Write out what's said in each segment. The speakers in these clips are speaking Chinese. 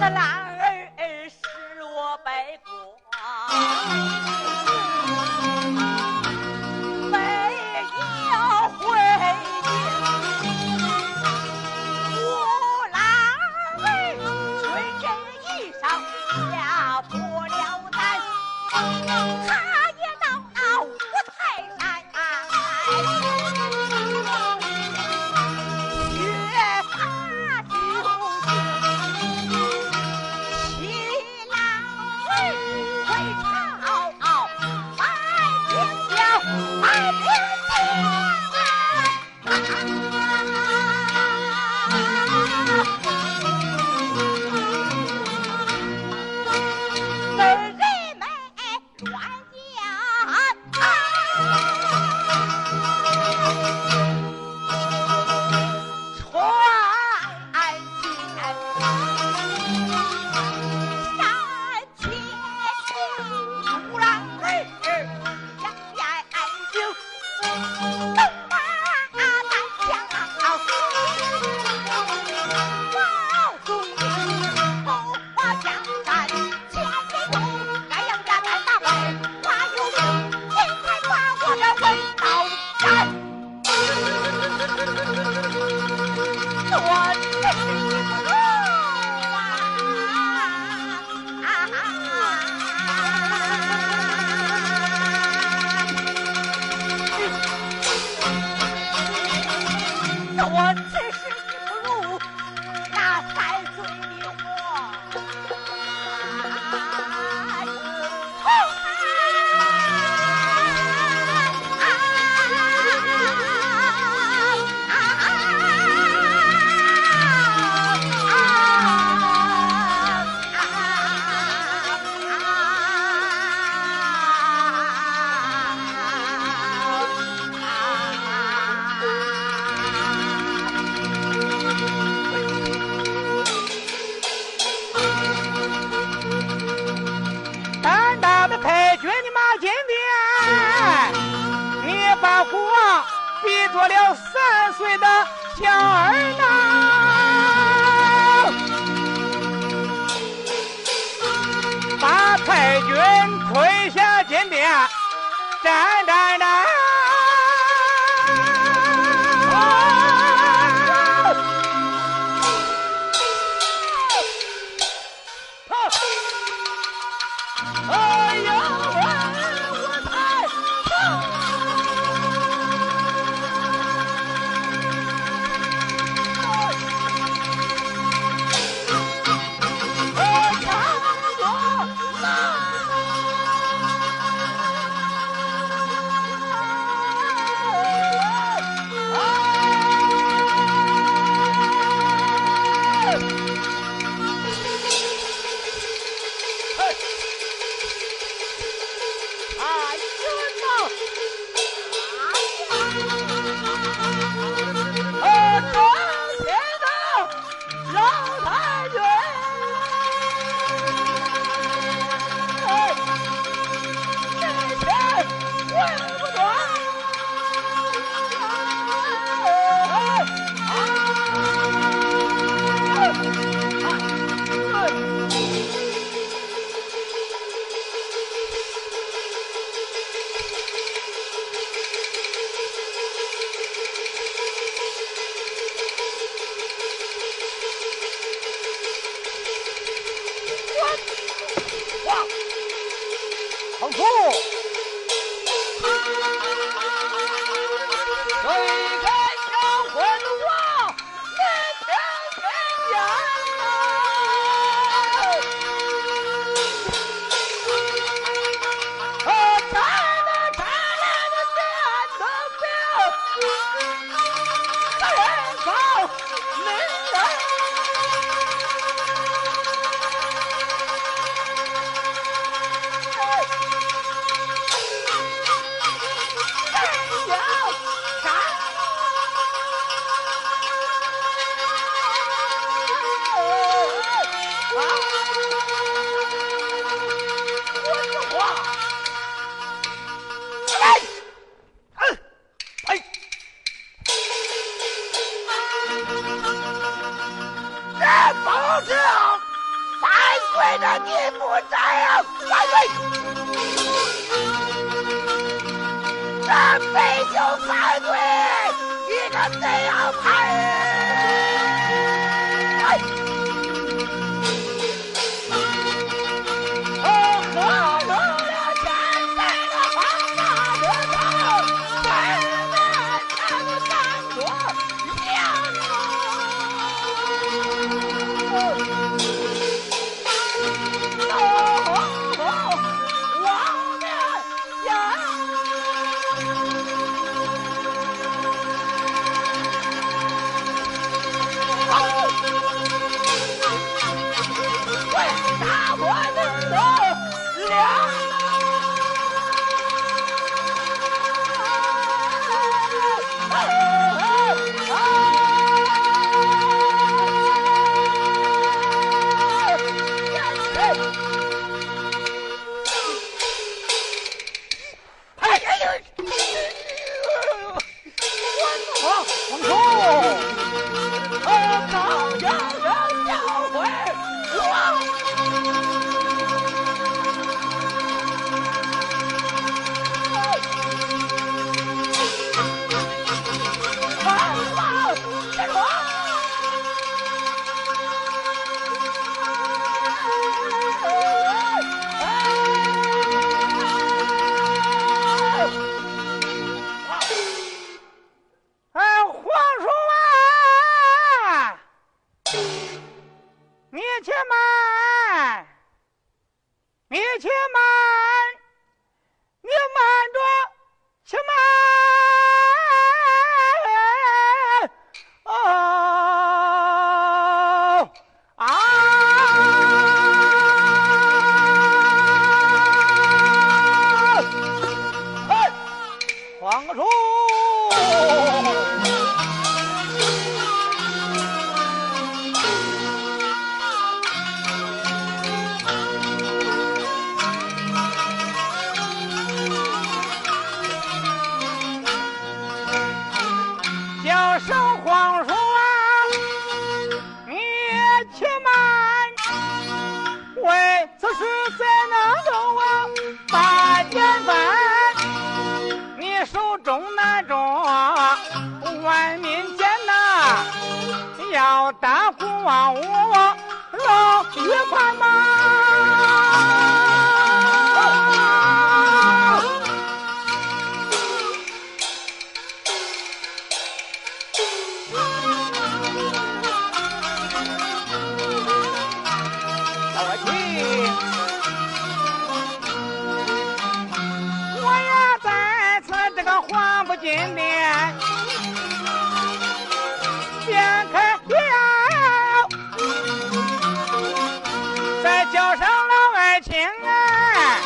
的啦 What? that. 不知啊反对着你不在啊反对这杯就反对你个怎样我老越看嘛，我也在此这个金的。叫声老爱卿啊，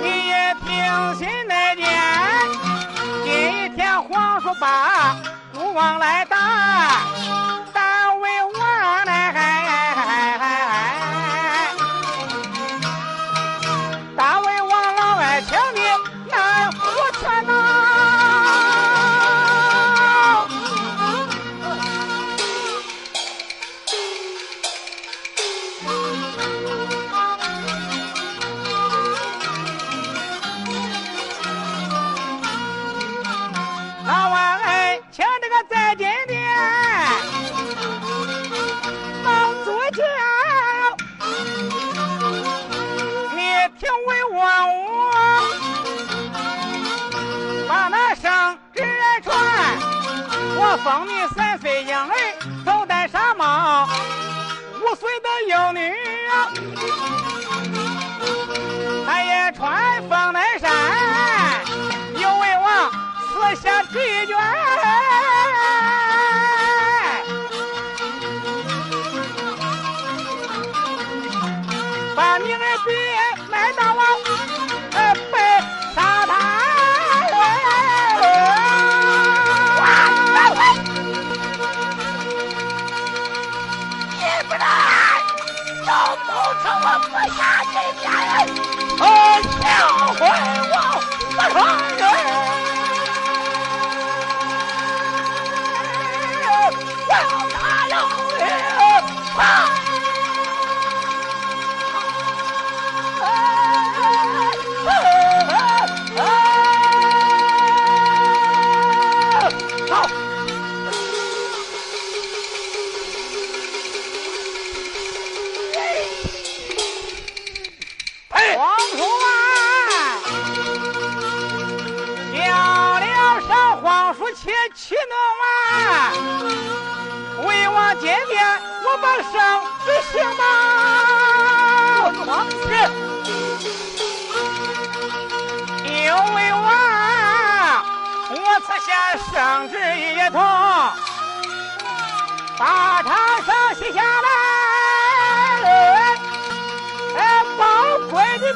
你也平心来念，今天皇叔把孤王来打。封你三岁婴儿头戴纱帽，五岁的幼女啊，她也穿凤南衫，又为王赐下纸卷，我不下这边，我教会我不传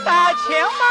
打钱吗？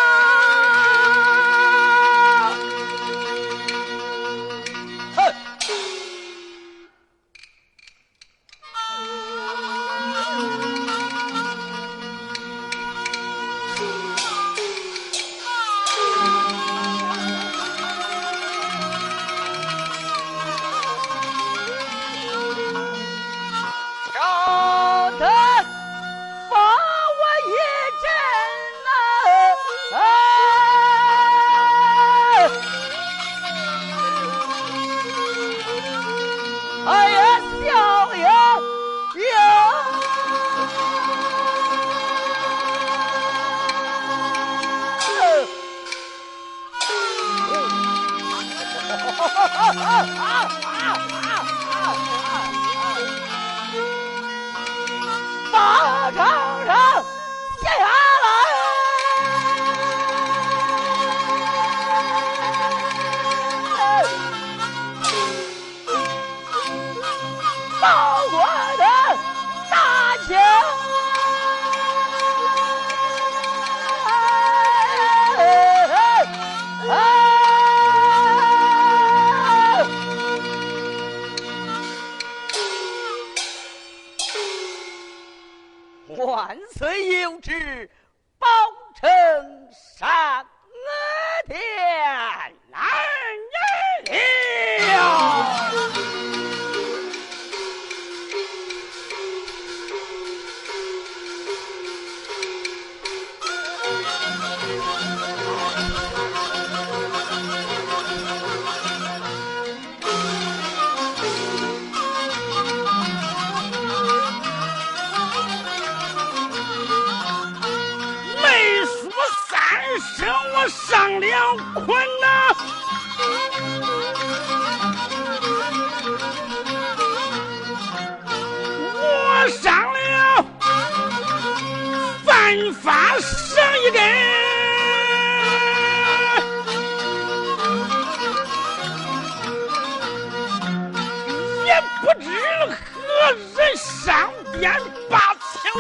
任何人上边把情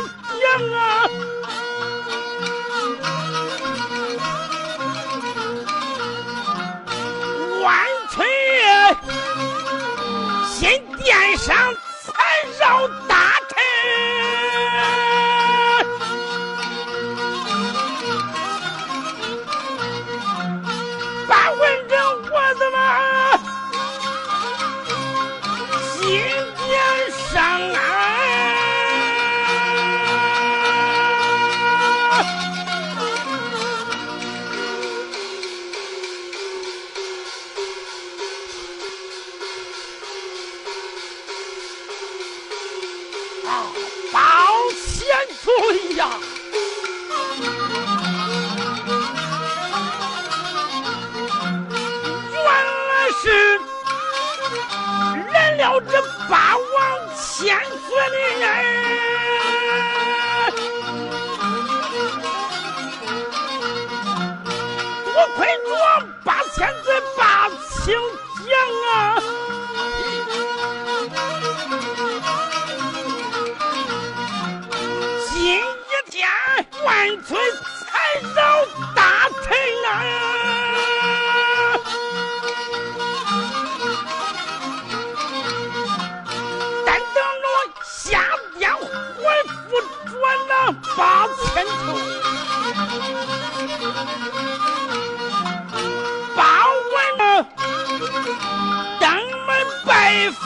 讲啊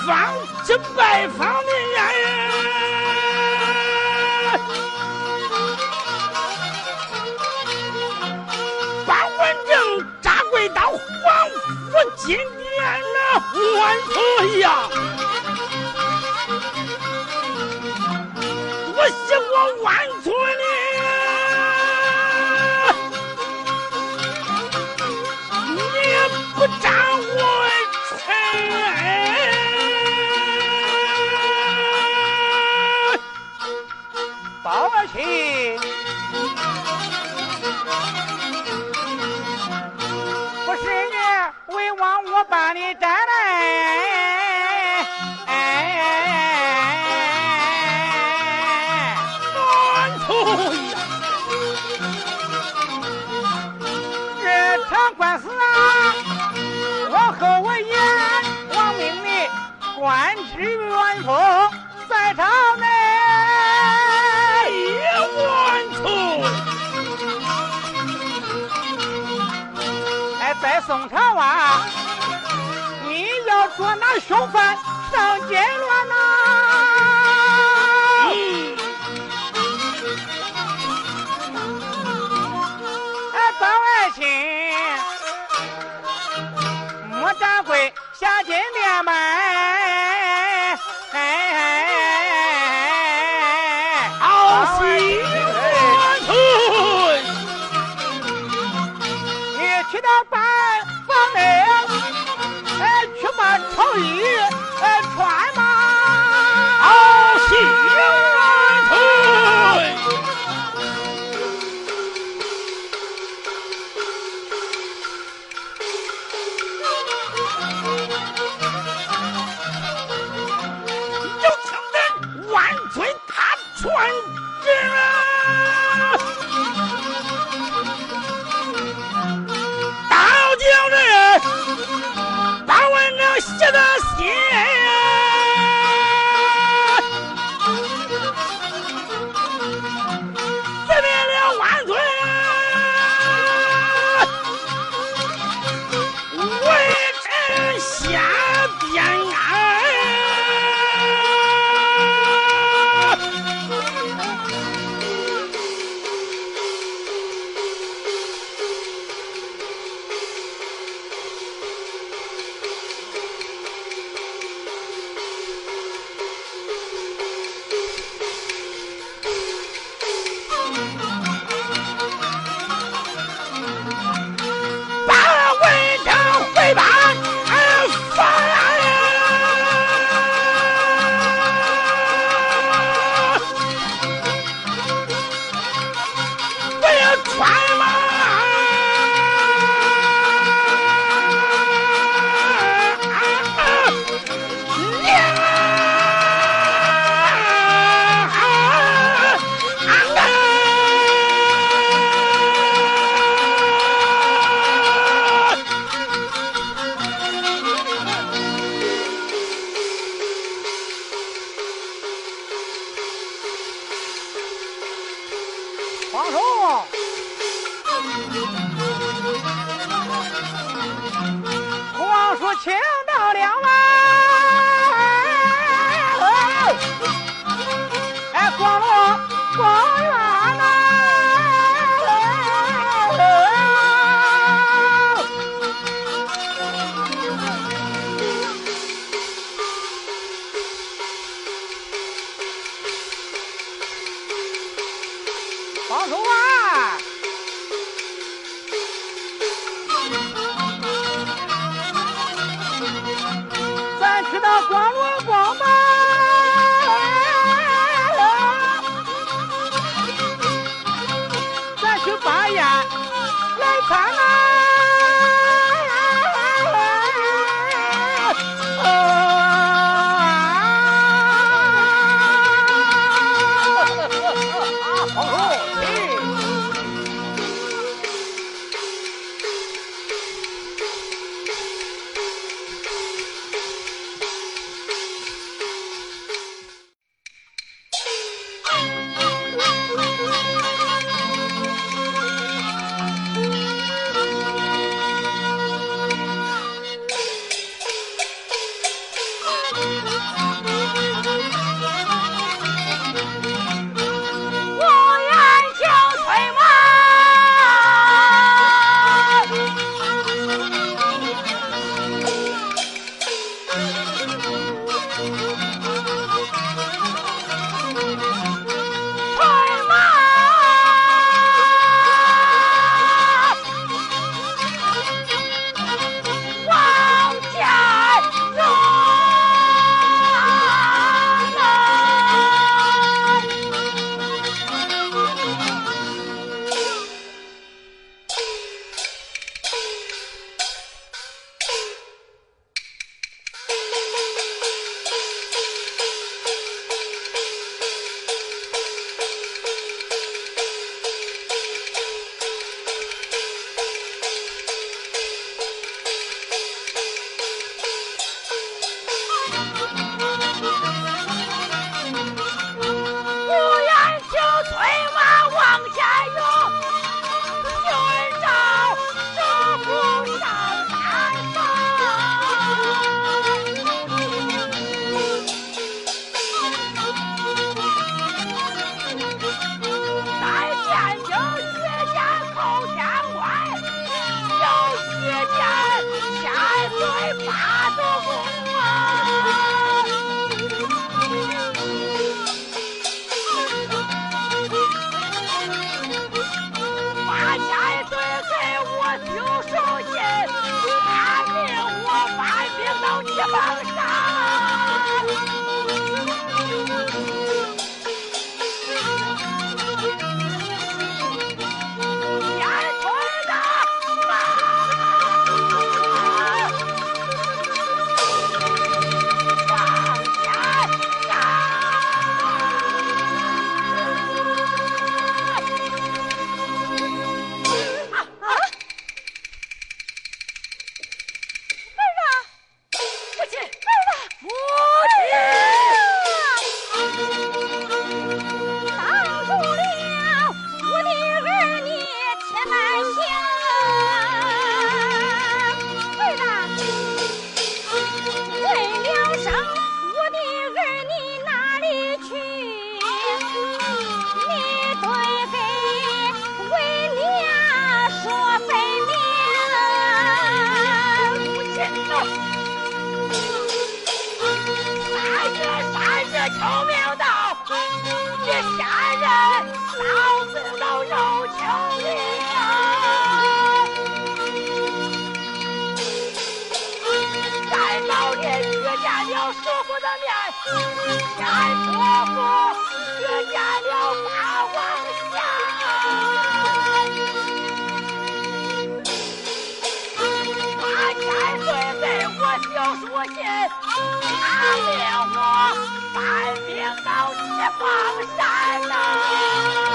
方知拜方的人。扎跪府金殿了万岁呀在朝内万从。哎，在宋朝啊，你要捉那凶犯上街乱呐、啊。亲，莫掌柜下金店买。Bye. 他 Alex! 命我犯病到解放山呐。